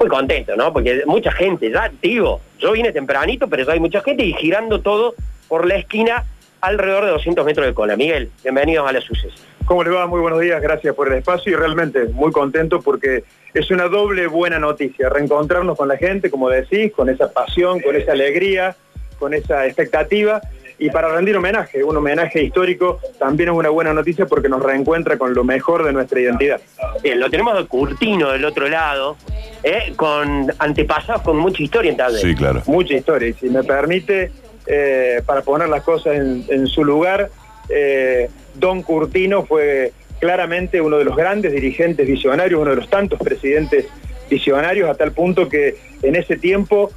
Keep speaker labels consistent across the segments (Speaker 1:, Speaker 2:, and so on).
Speaker 1: muy contento, ¿no? Porque mucha gente, ya digo, yo vine tempranito, pero ya hay mucha gente y girando todo por la esquina alrededor de 200 metros de cola. Miguel, bienvenidos a la sucesos.
Speaker 2: ¿Cómo le va? Muy buenos días, gracias por el espacio y realmente muy contento porque es una doble buena noticia, reencontrarnos con la gente, como decís, con esa pasión, con esa alegría, con esa expectativa y para rendir homenaje, un homenaje histórico, también es una buena noticia porque nos reencuentra con lo mejor de nuestra identidad.
Speaker 1: Bien, lo tenemos de Curtino del otro lado, ¿eh? con antepasados con mucha historia en tal
Speaker 2: Sí, claro. Mucha historia, y si me permite, eh, para poner las cosas en, su lugar, eh, Don Curtino fue claramente uno de los grandes dirigentes visionarios, uno de los tantos presidentes visionarios, a tal punto que en ese tiempo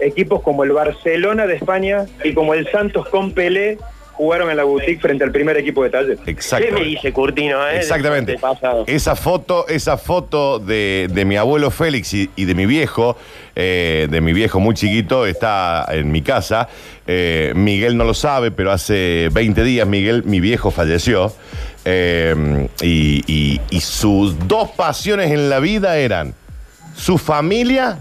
Speaker 2: equipos como el Barcelona de España y como el Santos con Pelé jugaron en la boutique frente al primer equipo de taller.
Speaker 1: ¿Qué me dice Curtino?
Speaker 3: Eh, Exactamente. Esa foto, esa foto de, mi abuelo Félix y, de mi viejo, eh, de mi viejo muy chiquito, está en mi casa. Eh, Miguel no lo sabe, pero hace 20 días Miguel, mi viejo, falleció. y sus dos pasiones en la vida eran su familia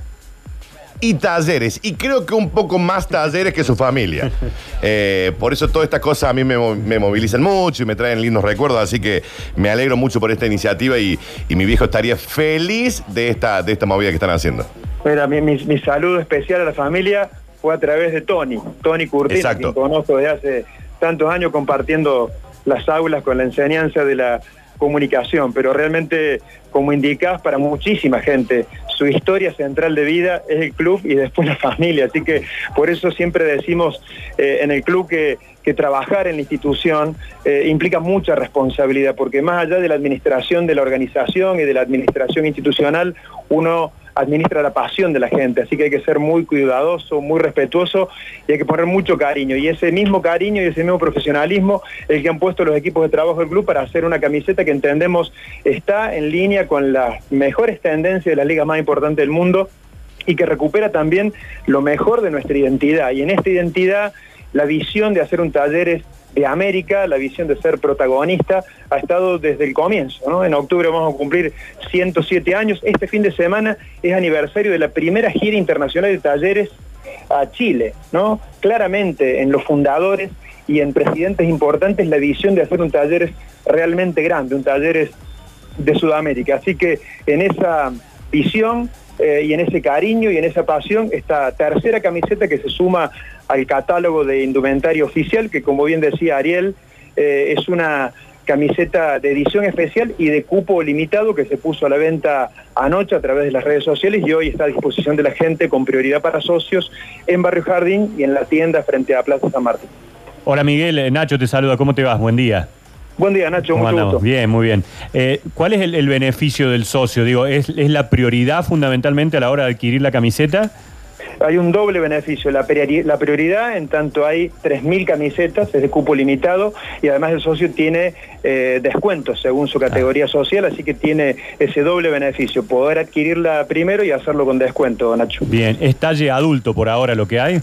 Speaker 3: y talleres. Y creo que un poco más talleres que su familia. Eh, por eso todas estas cosas a mí me, movilizan mucho y me traen lindos recuerdos. Así que me alegro mucho por esta iniciativa y, mi viejo estaría feliz de esta, de esta movida que están haciendo.
Speaker 2: Mira, mi, mi, saludo especial a la familia fue a través de Tony, Tony Curtino, que conozco desde hace tantos años compartiendo las aulas con la enseñanza de la comunicación, pero realmente, como indicás, para muchísima gente, su historia central de vida es el club y después la familia. Así que por eso siempre decimos eh, en el club que, trabajar en la institución eh, implica mucha responsabilidad, porque más allá de la administración de la organización y de la administración institucional, uno administra la pasión de la gente, así que hay que ser muy cuidadoso, muy respetuoso y hay que poner mucho cariño. Y ese mismo cariño y ese mismo profesionalismo el que han puesto los equipos de trabajo del club para hacer una camiseta que entendemos está en línea con las mejores tendencias de la liga más importante del mundo y que recupera también lo mejor de nuestra identidad. Y en esta identidad la visión de hacer un taller es América, la visión de ser protagonista, ha estado desde el comienzo. En octubre vamos a cumplir 107 años. Este fin de semana es aniversario de la primera gira internacional de talleres a Chile. Claramente en los fundadores y en presidentes importantes la visión de hacer un taller realmente grande, un taller de Sudamérica. Así que en esa visión eh, y en ese cariño y en esa pasión, esta tercera camiseta que se suma al catálogo de indumentario oficial, que como bien decía Ariel, eh, es una camiseta de edición especial y de cupo limitado que se puso a la venta anoche a través de las redes sociales y hoy está a disposición de la gente con prioridad para socios en Barrio Jardín y en la tienda frente a Plaza San Martín.
Speaker 4: Hola Miguel, eh, Nacho te saluda, ¿cómo te vas? Buen día.
Speaker 2: Buen día, Nacho. mucho gusto.
Speaker 4: Bien, muy bien. Eh, ¿Cuál es el, beneficio del socio? Digo, ¿es, la prioridad fundamentalmente a la hora de adquirir la camiseta?
Speaker 2: Hay un doble beneficio. La, prioridad, en tanto hay 3.000 camisetas, es de cupo limitado, y además el socio tiene eh, descuentos según su categoría ah. social, así que tiene ese doble beneficio, poder adquirirla primero y hacerlo con descuento, Nacho.
Speaker 4: Bien, ¿es talle adulto por ahora lo que hay?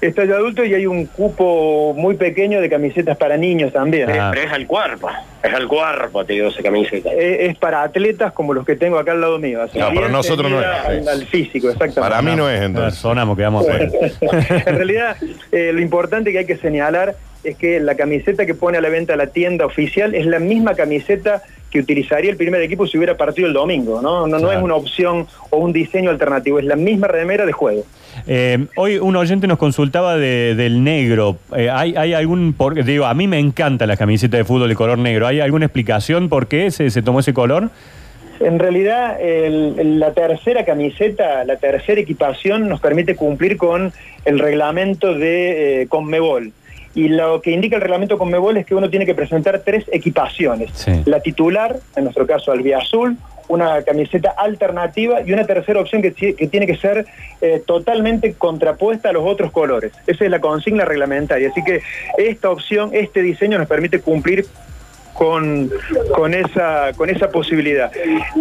Speaker 2: Está de adulto y hay un cupo muy pequeño de camisetas para niños también.
Speaker 1: Ah. Pero es al cuerpo, es al cuerpo, te digo, esa camiseta.
Speaker 2: Es, para atletas como los que tengo acá al lado mío.
Speaker 3: no, para nosotros no es.
Speaker 2: Al, físico, exactamente.
Speaker 3: Para mí no es, entonces.
Speaker 4: Sonamos, quedamos
Speaker 2: En realidad, eh, lo importante que hay que señalar es que la camiseta que pone a la venta la tienda oficial es la misma camiseta que utilizaría el primer equipo si hubiera partido el domingo, ¿no? No, no es una opción o un diseño alternativo, es la misma remera de juego.
Speaker 4: Eh, hoy un oyente nos consultaba del negro. Eh, ¿hay, ¿hay, algún, por, digo, a mí me encanta la camiseta de fútbol de color negro. ¿Hay alguna explicación por qué se, se tomó ese color?
Speaker 2: En realidad, la tercera camiseta, la tercera equipación nos permite cumplir con el reglamento de eh, Conmebol. Y lo que indica el reglamento Conmebol es que uno tiene que presentar tres equipaciones. La titular, en nuestro caso albiazul, una camiseta alternativa y una tercera opción que, tiene que ser eh, totalmente contrapuesta a los otros colores. Esa es la consigna reglamentaria. Así que esta opción, este diseño nos permite cumplir con, con, esa, con esa posibilidad.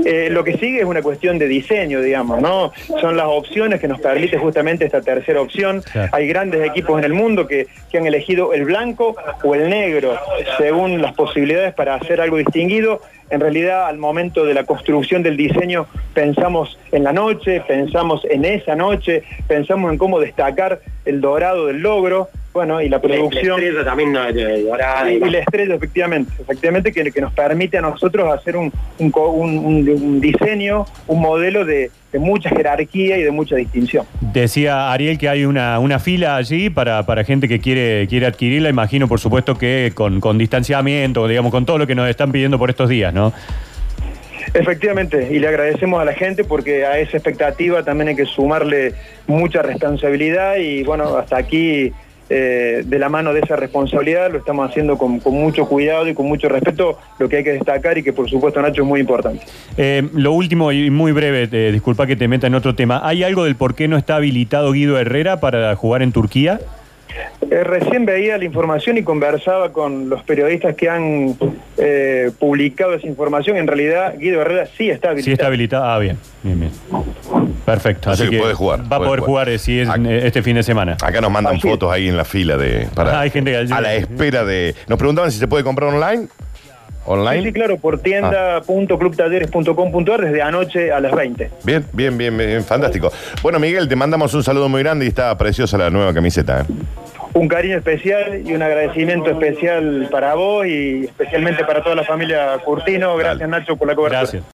Speaker 2: Eh, lo que sigue es una cuestión de diseño, digamos, ¿no? Son las opciones que nos permite justamente esta tercera opción. Hay grandes equipos en el mundo que, que han elegido el blanco o el negro, según las posibilidades para hacer algo distinguido en realidad al momento de la construcción del diseño pensamos en la noche, pensamos en esa noche, pensamos en cómo destacar el dorado del logro, bueno, y la producción.
Speaker 1: La estrella también dorada.
Speaker 2: Y, la estrella, efectivamente, efectivamente que, que, nos permite a nosotros hacer un, un, diseño, un modelo de, mucha jerarquía y de mucha distinción.
Speaker 4: Decía Ariel que hay una, una fila allí para, para gente que quiere, quiere adquirirla, imagino por supuesto que con, con distanciamiento, digamos, con todo lo que nos están pidiendo por estos días, ¿no?
Speaker 2: Efectivamente, y le agradecemos a la gente porque a esa expectativa también hay que sumarle mucha responsabilidad y bueno, hasta aquí eh, de la mano de esa responsabilidad, lo estamos haciendo con, mucho cuidado y con mucho respeto, lo que hay que destacar y que por supuesto Nacho es muy importante.
Speaker 4: Eh, lo último y muy breve, eh, disculpa que te meta en otro tema, ¿hay algo del por qué no está habilitado Guido Herrera para jugar en Turquía?
Speaker 2: Eh, recién veía la información y conversaba con los periodistas que han eh, publicado esa información. En realidad, Guido Herrera sí está habilitado.
Speaker 4: Sí está habilitado. Ah, bien, bien, bien. Perfecto.
Speaker 3: Así, que, puede jugar.
Speaker 4: Va a poder jugar, eh, si es este fin de semana.
Speaker 3: Acá nos mandan fotos ahí en la fila de. Para,
Speaker 4: hay gente
Speaker 3: a la espera de. Nos preguntaban si se puede comprar online. ¿Online?
Speaker 2: Sí, claro, por tienda.clubtalleres.com.ar desde anoche a las 20.
Speaker 3: Bien, bien, bien, bien, fantástico. Bueno, Miguel, te mandamos un saludo muy grande y está preciosa la nueva camiseta
Speaker 2: un cariño especial y un agradecimiento especial para vos y especialmente para toda la familia Curtino. Gracias Nacho por la cobertura. Gracias.